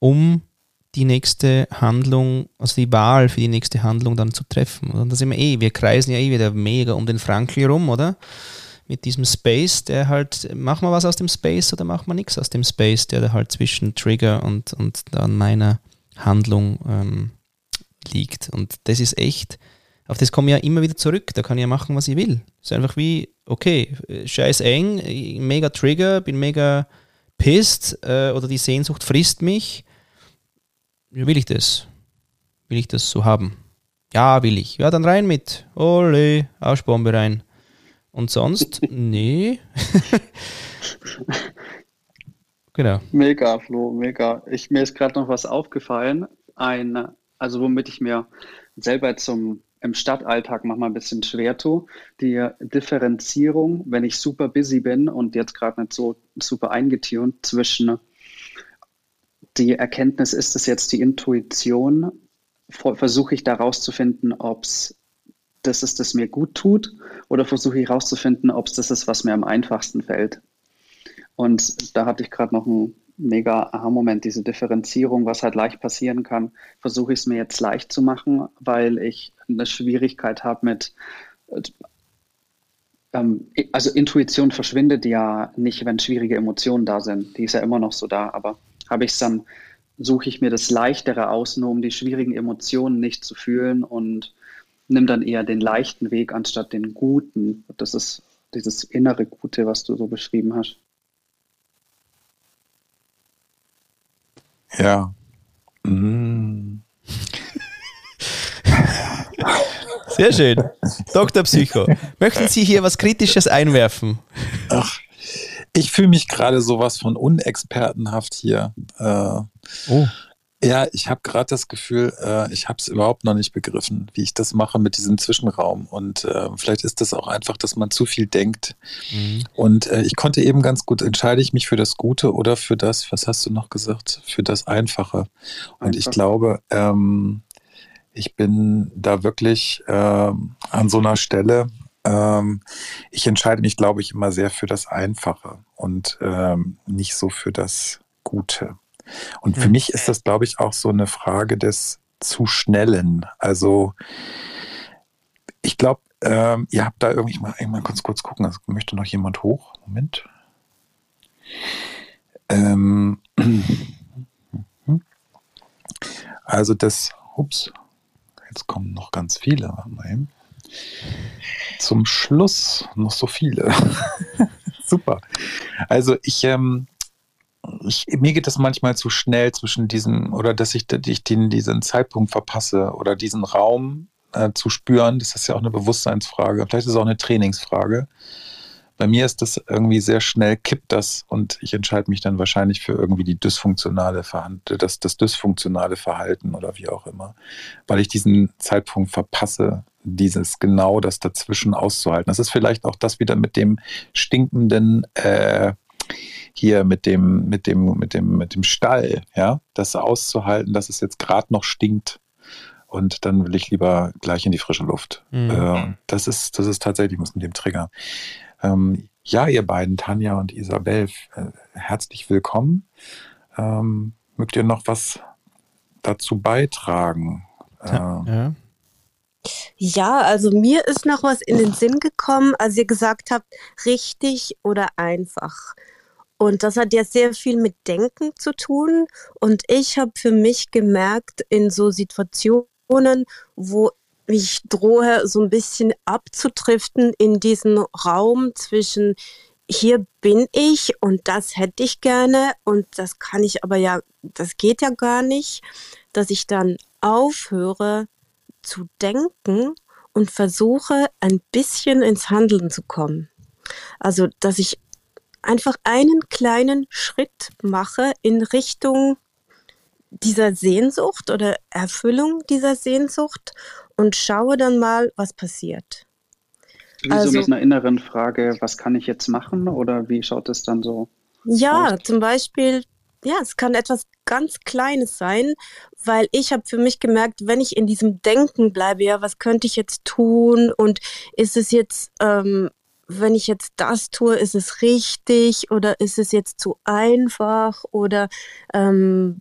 um die nächste Handlung, also die Wahl für die nächste Handlung dann zu treffen. Und da sind wir eh, wir kreisen ja eh wieder mega um den Frankl rum, oder? Mit diesem Space, der halt, machen wir was aus dem Space oder machen wir nichts aus dem Space, der da halt zwischen Trigger und, und dann meiner Handlung ähm, liegt. Und das ist echt, auf das komme ich ja immer wieder zurück. Da kann ich ja machen, was ich will. Es ist einfach wie, okay, scheiß eng, mega Trigger, bin mega pissed äh, oder die Sehnsucht frisst mich. Wie will ich das? Will ich das so haben? Ja, will ich. Ja, dann rein mit. Ole, Arschbombe rein. Und sonst? nee. genau. Mega, Flo, mega. Ich, mir ist gerade noch was aufgefallen. Ein, also womit ich mir selber zum im Stadtalltag manchmal ein bisschen schwer tue. Die Differenzierung, wenn ich super busy bin und jetzt gerade nicht so super eingetunt zwischen die Erkenntnis, ist es jetzt die Intuition, versuche ich da rauszufinden, ob es das ist, das mir gut tut, oder versuche ich rauszufinden, ob es das ist, was mir am einfachsten fällt. Und da hatte ich gerade noch ein mega Aha-Moment, diese Differenzierung, was halt leicht passieren kann, versuche ich es mir jetzt leicht zu machen, weil ich eine Schwierigkeit habe mit, ähm, also Intuition verschwindet ja nicht, wenn schwierige Emotionen da sind. Die ist ja immer noch so da, aber habe ich es dann, suche ich mir das Leichtere aus, nur um die schwierigen Emotionen nicht zu fühlen und nimm dann eher den leichten Weg anstatt den guten. Das ist dieses innere Gute, was du so beschrieben hast. Ja. Mm. Sehr schön. Dr. Psycho, möchten Sie hier was Kritisches einwerfen? Ach, ich fühle mich gerade sowas von unexpertenhaft hier. Äh, oh. Ja, ich habe gerade das Gefühl, äh, ich habe es überhaupt noch nicht begriffen, wie ich das mache mit diesem Zwischenraum. Und äh, vielleicht ist das auch einfach, dass man zu viel denkt. Mhm. Und äh, ich konnte eben ganz gut, entscheide ich mich für das Gute oder für das, was hast du noch gesagt, für das Einfache. Und Einfach. ich glaube, ähm, ich bin da wirklich ähm, an so einer Stelle, ähm, ich entscheide mich, glaube ich, immer sehr für das Einfache und ähm, nicht so für das Gute. Und für mhm. mich ist das, glaube ich, auch so eine Frage des zu schnellen. Also ich glaube, ähm, ihr habt da irgendwie, ich mal, ich mal kurz, kurz gucken, also möchte noch jemand hoch? Moment. Ähm, also das, ups, jetzt kommen noch ganz viele. Zum Schluss noch so viele. Super. Also ich, ähm, ich, mir geht das manchmal zu schnell zwischen diesen, oder dass ich, ich den, diesen Zeitpunkt verpasse oder diesen Raum äh, zu spüren. Das ist ja auch eine Bewusstseinsfrage. Vielleicht ist es auch eine Trainingsfrage. Bei mir ist das irgendwie sehr schnell, kippt das und ich entscheide mich dann wahrscheinlich für irgendwie die dysfunktionale Verhalten, das, das dysfunktionale Verhalten oder wie auch immer, weil ich diesen Zeitpunkt verpasse, dieses genau das dazwischen auszuhalten. Das ist vielleicht auch das wieder mit dem stinkenden äh, hier mit dem, mit dem, mit dem, mit dem Stall, ja, das auszuhalten, dass es jetzt gerade noch stinkt. Und dann will ich lieber gleich in die frische Luft. Mhm. Äh, das ist, das ist tatsächlich mit dem Trigger. Ähm, ja, ihr beiden, Tanja und Isabel, äh, herzlich willkommen. Ähm, mögt ihr noch was dazu beitragen? Äh, ja. Ja, also mir ist noch was in den Sinn gekommen, als ihr gesagt habt, richtig oder einfach. Und das hat ja sehr viel mit Denken zu tun. Und ich habe für mich gemerkt, in so Situationen, wo ich drohe, so ein bisschen abzutriften in diesen Raum zwischen hier bin ich und das hätte ich gerne und das kann ich aber ja, das geht ja gar nicht, dass ich dann aufhöre zu denken und versuche ein bisschen ins Handeln zu kommen. Also, dass ich einfach einen kleinen Schritt mache in Richtung dieser Sehnsucht oder Erfüllung dieser Sehnsucht und schaue dann mal, was passiert. Wie also, so mit einer inneren Frage, was kann ich jetzt machen oder wie schaut es dann so? Ja, aus? zum Beispiel, ja, es kann etwas ganz Kleines sein, weil ich habe für mich gemerkt, wenn ich in diesem Denken bleibe, ja, was könnte ich jetzt tun und ist es jetzt, ähm, wenn ich jetzt das tue, ist es richtig oder ist es jetzt zu einfach oder ähm,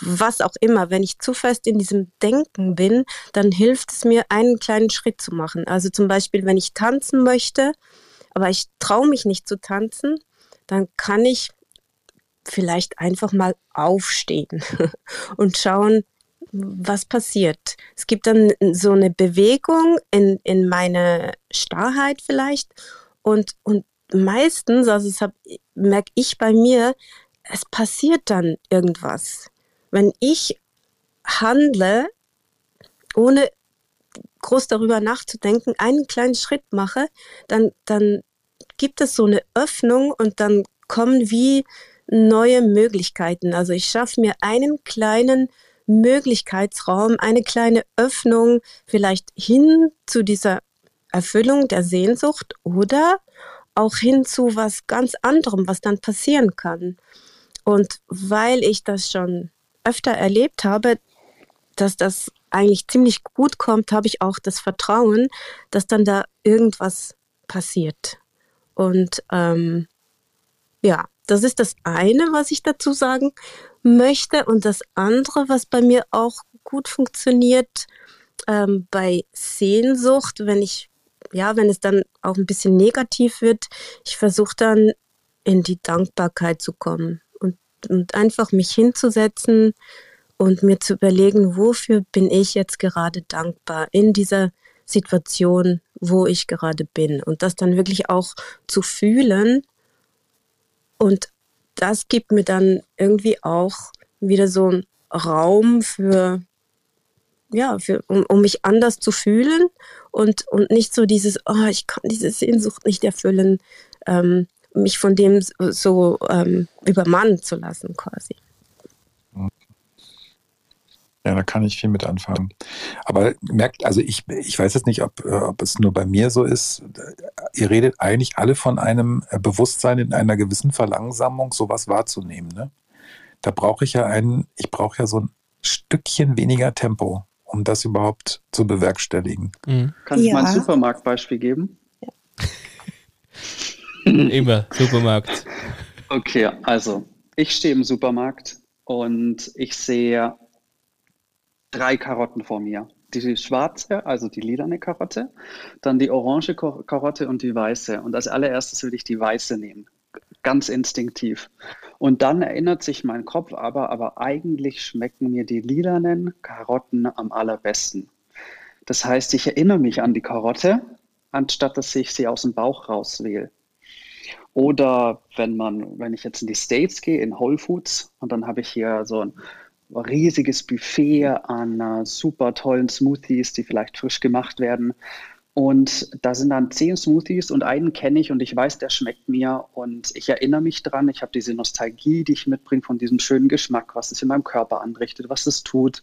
was auch immer, wenn ich zu fest in diesem Denken bin, dann hilft es mir, einen kleinen Schritt zu machen. Also zum Beispiel, wenn ich tanzen möchte, aber ich traue mich nicht zu tanzen, dann kann ich vielleicht einfach mal aufstehen und schauen, was passiert. Es gibt dann so eine Bewegung in, in meine Starrheit vielleicht und, und meistens, also das merke ich bei mir, es passiert dann irgendwas. Wenn ich handle, ohne groß darüber nachzudenken, einen kleinen Schritt mache, dann, dann gibt es so eine Öffnung und dann kommen wie neue Möglichkeiten. Also ich schaffe mir einen kleinen Möglichkeitsraum, eine kleine Öffnung vielleicht hin zu dieser Erfüllung der Sehnsucht oder auch hin zu was ganz anderem, was dann passieren kann. Und weil ich das schon öfter erlebt habe, dass das eigentlich ziemlich gut kommt, habe ich auch das Vertrauen, dass dann da irgendwas passiert. Und ähm, ja, das ist das eine, was ich dazu sagen möchte. Und das andere, was bei mir auch gut funktioniert, ähm, bei Sehnsucht, wenn ich, ja, wenn es dann auch ein bisschen negativ wird, ich versuche dann in die Dankbarkeit zu kommen und, und einfach mich hinzusetzen und mir zu überlegen, wofür bin ich jetzt gerade dankbar in dieser Situation, wo ich gerade bin. Und das dann wirklich auch zu fühlen und das gibt mir dann irgendwie auch wieder so einen Raum für, ja, für, um, um mich anders zu fühlen und, und nicht so dieses, oh, ich kann diese Sehnsucht nicht erfüllen, ähm, mich von dem so ähm, übermannen zu lassen quasi. Ja, da kann ich viel mit anfangen. Aber merkt, also ich, ich weiß jetzt nicht, ob, ob es nur bei mir so ist. Ihr redet eigentlich alle von einem Bewusstsein in einer gewissen Verlangsamung, sowas wahrzunehmen. Ne? Da brauche ich ja einen, ich brauche ja so ein Stückchen weniger Tempo, um das überhaupt zu bewerkstelligen. Mhm. Kannst du ja. mal ein Supermarktbeispiel geben? Immer, Supermarkt. Okay, also ich stehe im Supermarkt und ich sehe drei Karotten vor mir. Die schwarze, also die lilane Karotte, dann die orange Karotte und die weiße. Und als allererstes will ich die weiße nehmen. Ganz instinktiv. Und dann erinnert sich mein Kopf aber, aber eigentlich schmecken mir die lilanen Karotten am allerbesten. Das heißt, ich erinnere mich an die Karotte, anstatt dass ich sie aus dem Bauch rauswähle. Oder wenn man, wenn ich jetzt in die States gehe, in Whole Foods, und dann habe ich hier so ein riesiges Buffet an uh, super tollen Smoothies, die vielleicht frisch gemacht werden. Und da sind dann zehn Smoothies und einen kenne ich und ich weiß, der schmeckt mir und ich erinnere mich dran. Ich habe diese Nostalgie, die ich mitbringe von diesem schönen Geschmack, was es in meinem Körper anrichtet, was es tut.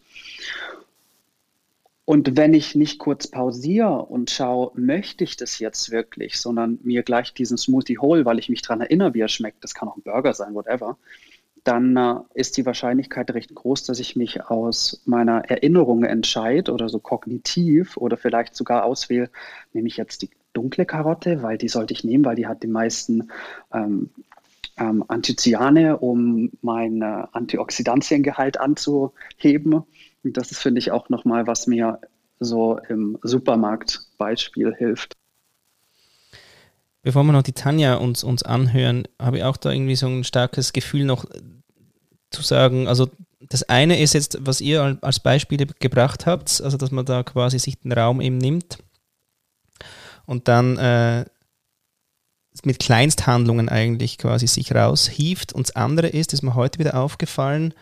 Und wenn ich nicht kurz pausiere und schaue, möchte ich das jetzt wirklich, sondern mir gleich diesen Smoothie hole, weil ich mich daran erinnere, wie er schmeckt, das kann auch ein Burger sein, whatever, dann äh, ist die Wahrscheinlichkeit recht groß, dass ich mich aus meiner Erinnerung entscheide oder so kognitiv oder vielleicht sogar auswähle, nehme ich jetzt die dunkle Karotte, weil die sollte ich nehmen, weil die hat die meisten ähm, ähm, Anthocyane, um mein äh, Antioxidantiengehalt anzuheben. Und das ist, finde ich, auch nochmal, was mir so im Supermarktbeispiel hilft. Bevor wir noch die Tanja uns, uns anhören, habe ich auch da irgendwie so ein starkes Gefühl noch zu sagen, also das eine ist jetzt, was ihr als Beispiele gebracht habt, also dass man da quasi sich den Raum eben nimmt und dann äh, mit Kleinsthandlungen eigentlich quasi sich raushieft. Und das andere ist, ist mir heute wieder aufgefallen,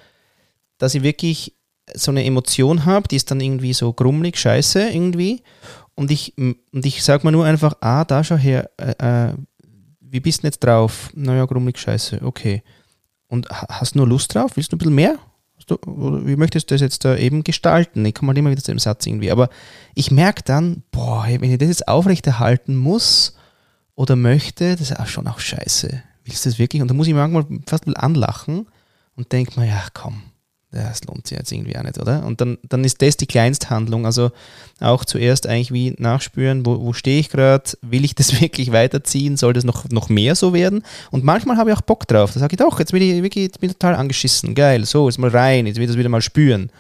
dass ich wirklich so eine Emotion habe, die ist dann irgendwie so grummelig, scheiße irgendwie. Und ich, und ich sage mir nur einfach, ah, da schau her, äh, äh, wie bist du jetzt drauf? Naja, grummelig, scheiße, okay. Und hast du nur Lust drauf? Willst du ein bisschen mehr? Du, wie möchtest du das jetzt da eben gestalten? Ich komme halt immer wieder zu dem Satz irgendwie. Aber ich merke dann, boah, wenn ich das jetzt aufrechterhalten muss oder möchte, das ist auch schon auch scheiße. Willst du das wirklich? Und da muss ich manchmal fast bisschen anlachen und denke mir, ja, komm, das lohnt sich jetzt irgendwie auch nicht, oder? Und dann, dann ist das die Kleinsthandlung. Also auch zuerst eigentlich wie nachspüren, wo, wo stehe ich gerade, will ich das wirklich weiterziehen, soll das noch, noch mehr so werden? Und manchmal habe ich auch Bock drauf. Da sage ich doch, jetzt bin ich wirklich bin total angeschissen, geil, so, jetzt mal rein, jetzt will ich das wieder mal spüren.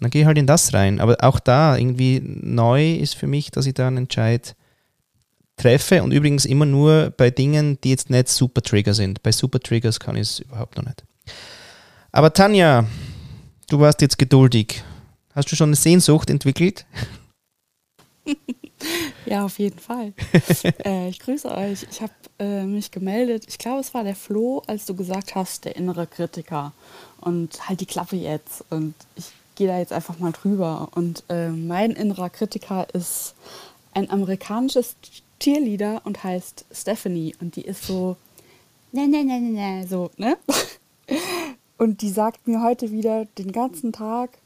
Dann gehe ich halt in das rein. Aber auch da irgendwie neu ist für mich, dass ich da einen Entscheid treffe und übrigens immer nur bei Dingen, die jetzt nicht Super Trigger sind. Bei Super Triggers kann ich es überhaupt noch nicht. Aber Tanja, Du warst jetzt geduldig. Hast du schon eine Sehnsucht entwickelt? ja, auf jeden Fall. äh, ich grüße euch. Ich habe äh, mich gemeldet. Ich glaube, es war der Flo, als du gesagt hast, der innere Kritiker. Und halt die Klappe jetzt. Und ich gehe da jetzt einfach mal drüber. Und äh, mein innerer Kritiker ist ein amerikanisches Cheerleader und heißt Stephanie. Und die ist so, ne, ne, ne, ne, ne, so, ne? Und die sagt mir heute wieder den ganzen Tag,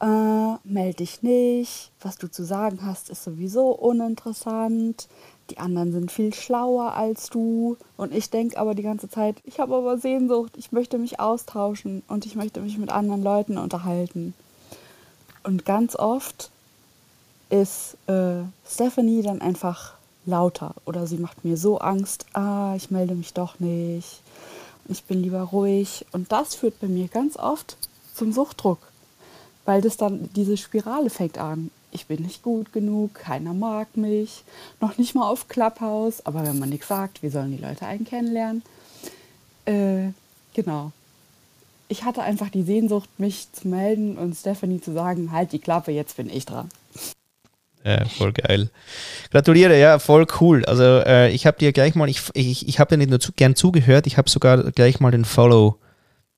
äh, melde dich nicht, was du zu sagen hast, ist sowieso uninteressant, die anderen sind viel schlauer als du. Und ich denke aber die ganze Zeit, ich habe aber Sehnsucht, ich möchte mich austauschen und ich möchte mich mit anderen Leuten unterhalten. Und ganz oft ist äh, Stephanie dann einfach lauter oder sie macht mir so Angst, ah, ich melde mich doch nicht ich bin lieber ruhig. Und das führt bei mir ganz oft zum Suchtdruck, weil das dann diese Spirale fängt an. Ich bin nicht gut genug, keiner mag mich, noch nicht mal auf Clubhouse, aber wenn man nichts sagt, wie sollen die Leute einen kennenlernen? Äh, genau. Ich hatte einfach die Sehnsucht, mich zu melden und Stephanie zu sagen, halt die Klappe, jetzt bin ich dran. Ja, voll geil. Gratuliere, ja, voll cool. Also äh, ich habe dir gleich mal, ich, ich, ich habe dir nicht nur zu, gern zugehört, ich habe sogar gleich mal den Follow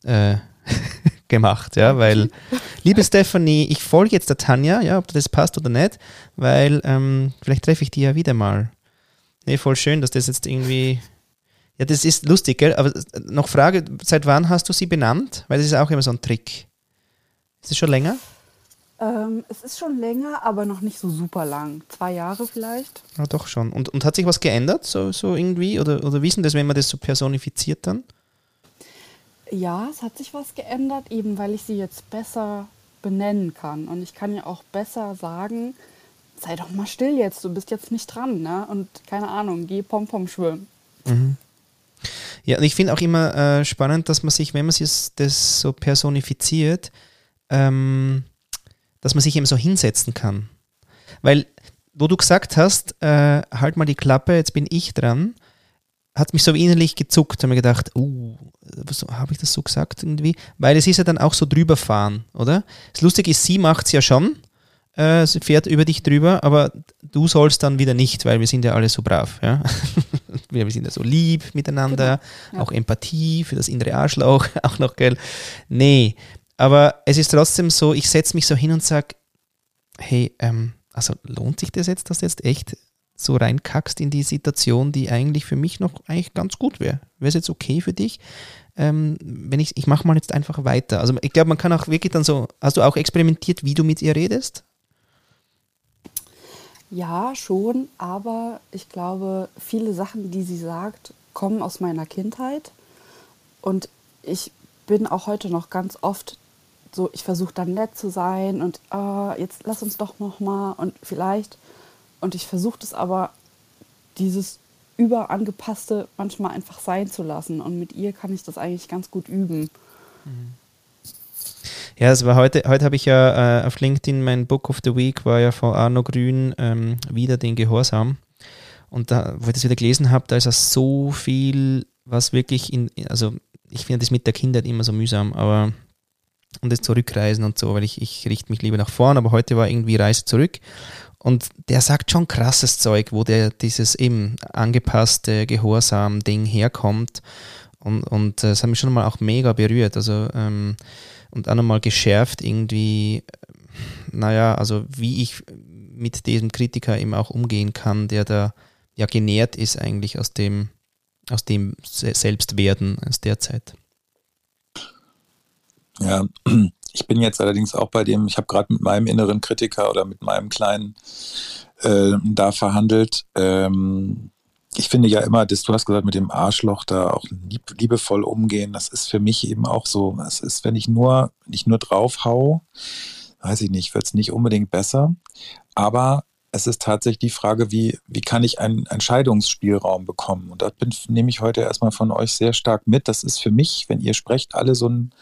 äh, gemacht, ja, weil, liebe Stephanie, ich folge jetzt der Tanja, ja, ob das passt oder nicht, weil ähm, vielleicht treffe ich die ja wieder mal. Nee, voll schön, dass das jetzt irgendwie, ja, das ist lustig, gell, aber noch Frage, seit wann hast du sie benannt? Weil das ist auch immer so ein Trick. Ist das schon länger? Ähm, es ist schon länger, aber noch nicht so super lang. Zwei Jahre vielleicht. Ja, doch schon. Und, und hat sich was geändert, so, so irgendwie? Oder, oder wissen das, wenn man das so personifiziert dann? Ja, es hat sich was geändert, eben weil ich sie jetzt besser benennen kann. Und ich kann ja auch besser sagen, sei doch mal still jetzt, du bist jetzt nicht dran, ne? Und keine Ahnung, geh Pompom schwimmen. Mhm. Ja, und ich finde auch immer äh, spannend, dass man sich, wenn man sich das so personifiziert, ähm, dass man sich eben so hinsetzen kann. Weil, wo du gesagt hast, äh, halt mal die Klappe, jetzt bin ich dran, hat mich so innerlich gezuckt. Habe ich gedacht, uh, habe ich das so gesagt irgendwie? Weil es ist ja dann auch so drüberfahren, oder? Das Lustige ist, sie macht es ja schon, äh, sie fährt über dich drüber, aber du sollst dann wieder nicht, weil wir sind ja alle so brav. Ja? wir sind ja so lieb miteinander, genau. ja. auch Empathie für das innere Arschloch, auch noch, gell? Nee, aber es ist trotzdem so, ich setze mich so hin und sage, hey, ähm, also lohnt sich das jetzt, dass du jetzt echt so reinkackst in die Situation, die eigentlich für mich noch eigentlich ganz gut wäre? Wäre es jetzt okay für dich? Ähm, wenn ich, ich mache mal jetzt einfach weiter. Also ich glaube, man kann auch wirklich dann so, hast du auch experimentiert, wie du mit ihr redest? Ja, schon, aber ich glaube, viele Sachen, die sie sagt, kommen aus meiner Kindheit. Und ich bin auch heute noch ganz oft so, ich versuche dann nett zu sein und oh, jetzt lass uns doch noch mal und vielleicht. Und ich versuche das aber, dieses überangepasste manchmal einfach sein zu lassen. Und mit ihr kann ich das eigentlich ganz gut üben. Ja, es war heute, heute habe ich ja äh, auf LinkedIn mein Book of the Week war ja von Arno Grün ähm, wieder den Gehorsam. Und da, wo ich das wieder gelesen habe, da ist ja so viel, was wirklich in, also ich finde das mit der Kindheit immer so mühsam, aber und das Zurückreisen und so, weil ich, ich richte mich lieber nach vorn, aber heute war irgendwie Reise zurück. Und der sagt schon krasses Zeug, wo der dieses eben angepasste Gehorsam-Ding herkommt. Und, und das hat mich schon mal auch mega berührt. Also, ähm, und auch nochmal geschärft irgendwie, naja, also wie ich mit diesem Kritiker eben auch umgehen kann, der da ja genährt ist eigentlich aus dem, aus dem Selbstwerden aus der Zeit. Ja, ich bin jetzt allerdings auch bei dem, ich habe gerade mit meinem inneren Kritiker oder mit meinem Kleinen äh, da verhandelt. Ähm, ich finde ja immer, dass du hast gesagt, mit dem Arschloch da auch lieb, liebevoll umgehen, das ist für mich eben auch so. Es ist, wenn ich nur, nicht nur drauf hau, weiß ich nicht, wird es nicht unbedingt besser. Aber es ist tatsächlich die Frage, wie, wie kann ich einen Entscheidungsspielraum bekommen? Und da nehme ich heute erstmal von euch sehr stark mit. Das ist für mich, wenn ihr sprecht, alle so ein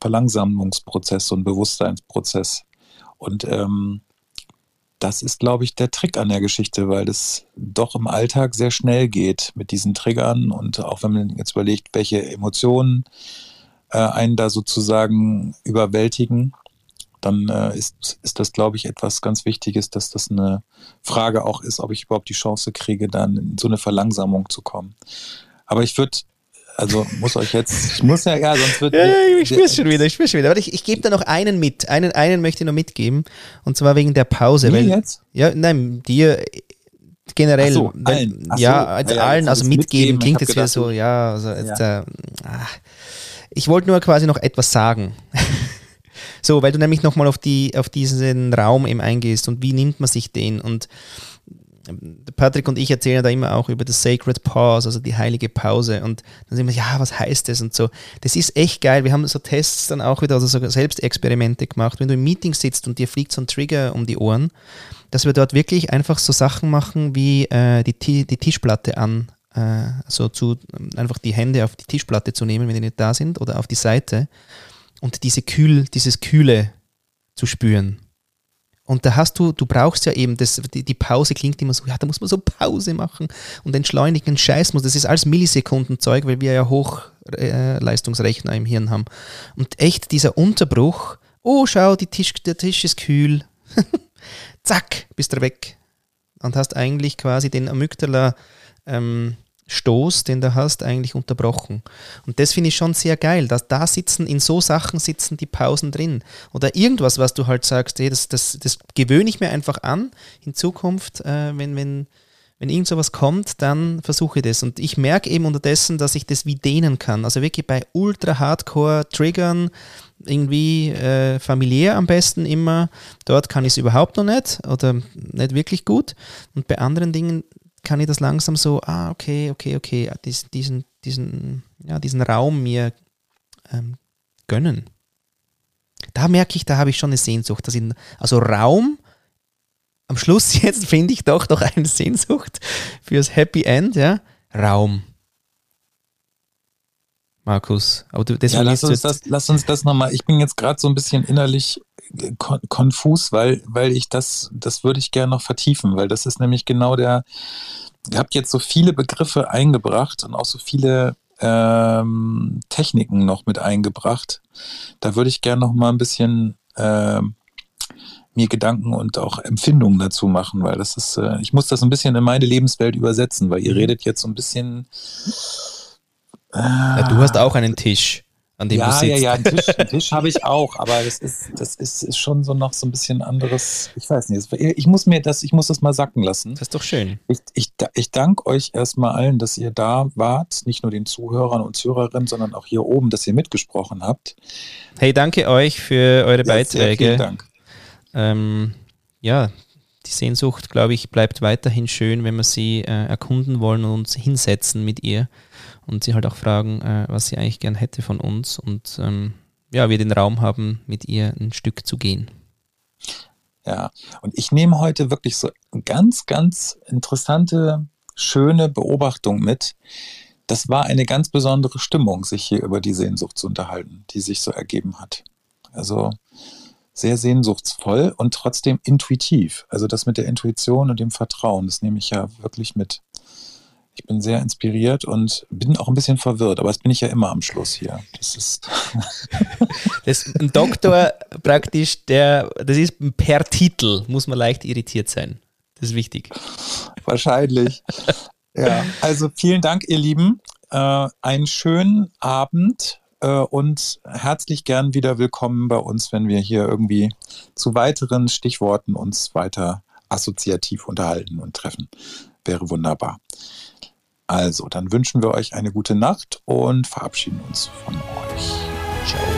Verlangsamungsprozess, so ein Bewusstseinsprozess. Und ähm, das ist, glaube ich, der Trick an der Geschichte, weil es doch im Alltag sehr schnell geht mit diesen Triggern und auch wenn man jetzt überlegt, welche Emotionen äh, einen da sozusagen überwältigen, dann äh, ist, ist das, glaube ich, etwas ganz Wichtiges, dass das eine Frage auch ist, ob ich überhaupt die Chance kriege, dann in so eine Verlangsamung zu kommen. Aber ich würde also muss euch jetzt, ich muss ja, ja, sonst wird. Ja, ich spür's schon wieder, ich spür's schon wieder. Aber ich, ich gebe da noch einen mit. Einen, einen möchte ich noch mitgeben. Und zwar wegen der Pause. Mir weil, jetzt? Ja, nein, dir generell. So. Wenn, ja, also ja, allen, also mitgeben, mitgeben klingt jetzt wieder so, ja, also jetzt, ja. Äh, ich wollte nur quasi noch etwas sagen. so, weil du nämlich nochmal auf, die, auf diesen Raum eben eingehst und wie nimmt man sich den und Patrick und ich erzählen da immer auch über das Sacred Pause, also die heilige Pause. Und dann sind wir, ja, was heißt das und so. Das ist echt geil. Wir haben so Tests dann auch wieder, also so Selbstexperimente gemacht. Wenn du im Meeting sitzt und dir fliegt so ein Trigger um die Ohren, dass wir dort wirklich einfach so Sachen machen wie äh, die, die Tischplatte an, äh, also zu, einfach die Hände auf die Tischplatte zu nehmen, wenn die nicht da sind, oder auf die Seite und diese Kühl, dieses Kühle zu spüren. Und da hast du, du brauchst ja eben, das, die, die, Pause klingt immer so, ja, da muss man so Pause machen und entschleunigen Scheiß muss. Das ist alles Millisekundenzeug, weil wir ja Hochleistungsrechner äh, im Hirn haben. Und echt dieser Unterbruch, oh, schau, Tisch, der Tisch ist kühl. Zack, bist du weg. Und hast eigentlich quasi den Amygdala ähm, Stoß, den du hast, eigentlich unterbrochen. Und das finde ich schon sehr geil, dass da sitzen, in so Sachen sitzen die Pausen drin. Oder irgendwas, was du halt sagst, hey, das, das, das gewöhne ich mir einfach an in Zukunft, äh, wenn, wenn, wenn irgend sowas kommt, dann versuche ich das. Und ich merke eben unterdessen, dass ich das wie dehnen kann. Also wirklich bei ultra hardcore Triggern, irgendwie äh, familiär am besten immer. Dort kann ich es überhaupt noch nicht oder nicht wirklich gut. Und bei anderen Dingen kann ich das langsam so, ah, okay, okay, okay, diesen, diesen, ja, diesen Raum mir ähm, gönnen. Da merke ich, da habe ich schon eine Sehnsucht. Dass ich, also Raum, am Schluss jetzt finde ich doch noch eine Sehnsucht fürs Happy End, ja. Raum. Markus, aber du, das ja, lass uns das, lass uns das nochmal. Ich bin jetzt gerade so ein bisschen innerlich kon konfus, weil, weil ich das, das würde ich gerne noch vertiefen, weil das ist nämlich genau der, ihr habt jetzt so viele Begriffe eingebracht und auch so viele ähm, Techniken noch mit eingebracht. Da würde ich gerne noch mal ein bisschen äh, mir Gedanken und auch Empfindungen dazu machen, weil das ist, äh, ich muss das ein bisschen in meine Lebenswelt übersetzen, weil ihr mhm. redet jetzt so ein bisschen. Äh, ja, du hast auch einen Tisch an dem ja, du sitzt. Ja, ja, einen Tisch, einen Tisch habe ich auch, aber das ist, das ist, ist schon so noch so ein bisschen anderes. Ich weiß nicht. Ich muss mir das, ich muss das mal sacken lassen. Das ist doch schön. Ich, ich, ich danke euch erstmal allen, dass ihr da wart, nicht nur den Zuhörern und Zuhörerinnen, sondern auch hier oben, dass ihr mitgesprochen habt. Hey, danke euch für eure ja, Beiträge. vielen Dank. Ähm, ja, die Sehnsucht, glaube ich, bleibt weiterhin schön, wenn wir sie äh, erkunden wollen und uns hinsetzen mit ihr und sie halt auch fragen, äh, was sie eigentlich gern hätte von uns und ähm, ja, wir den Raum haben, mit ihr ein Stück zu gehen. Ja, und ich nehme heute wirklich so ganz, ganz interessante schöne Beobachtung mit. Das war eine ganz besondere Stimmung, sich hier über die Sehnsucht zu unterhalten, die sich so ergeben hat. Also sehr sehnsuchtsvoll und trotzdem intuitiv. Also das mit der Intuition und dem Vertrauen, das nehme ich ja wirklich mit. Ich bin sehr inspiriert und bin auch ein bisschen verwirrt, aber das bin ich ja immer am Schluss hier. Das ist, das ist ein Doktor praktisch, der, das ist per Titel, muss man leicht irritiert sein. Das ist wichtig. Wahrscheinlich. ja, also vielen Dank, ihr Lieben. Äh, einen schönen Abend äh, und herzlich gern wieder willkommen bei uns, wenn wir hier irgendwie zu weiteren Stichworten uns weiter assoziativ unterhalten und treffen. Wäre wunderbar. Also, dann wünschen wir euch eine gute Nacht und verabschieden uns von euch. Ciao.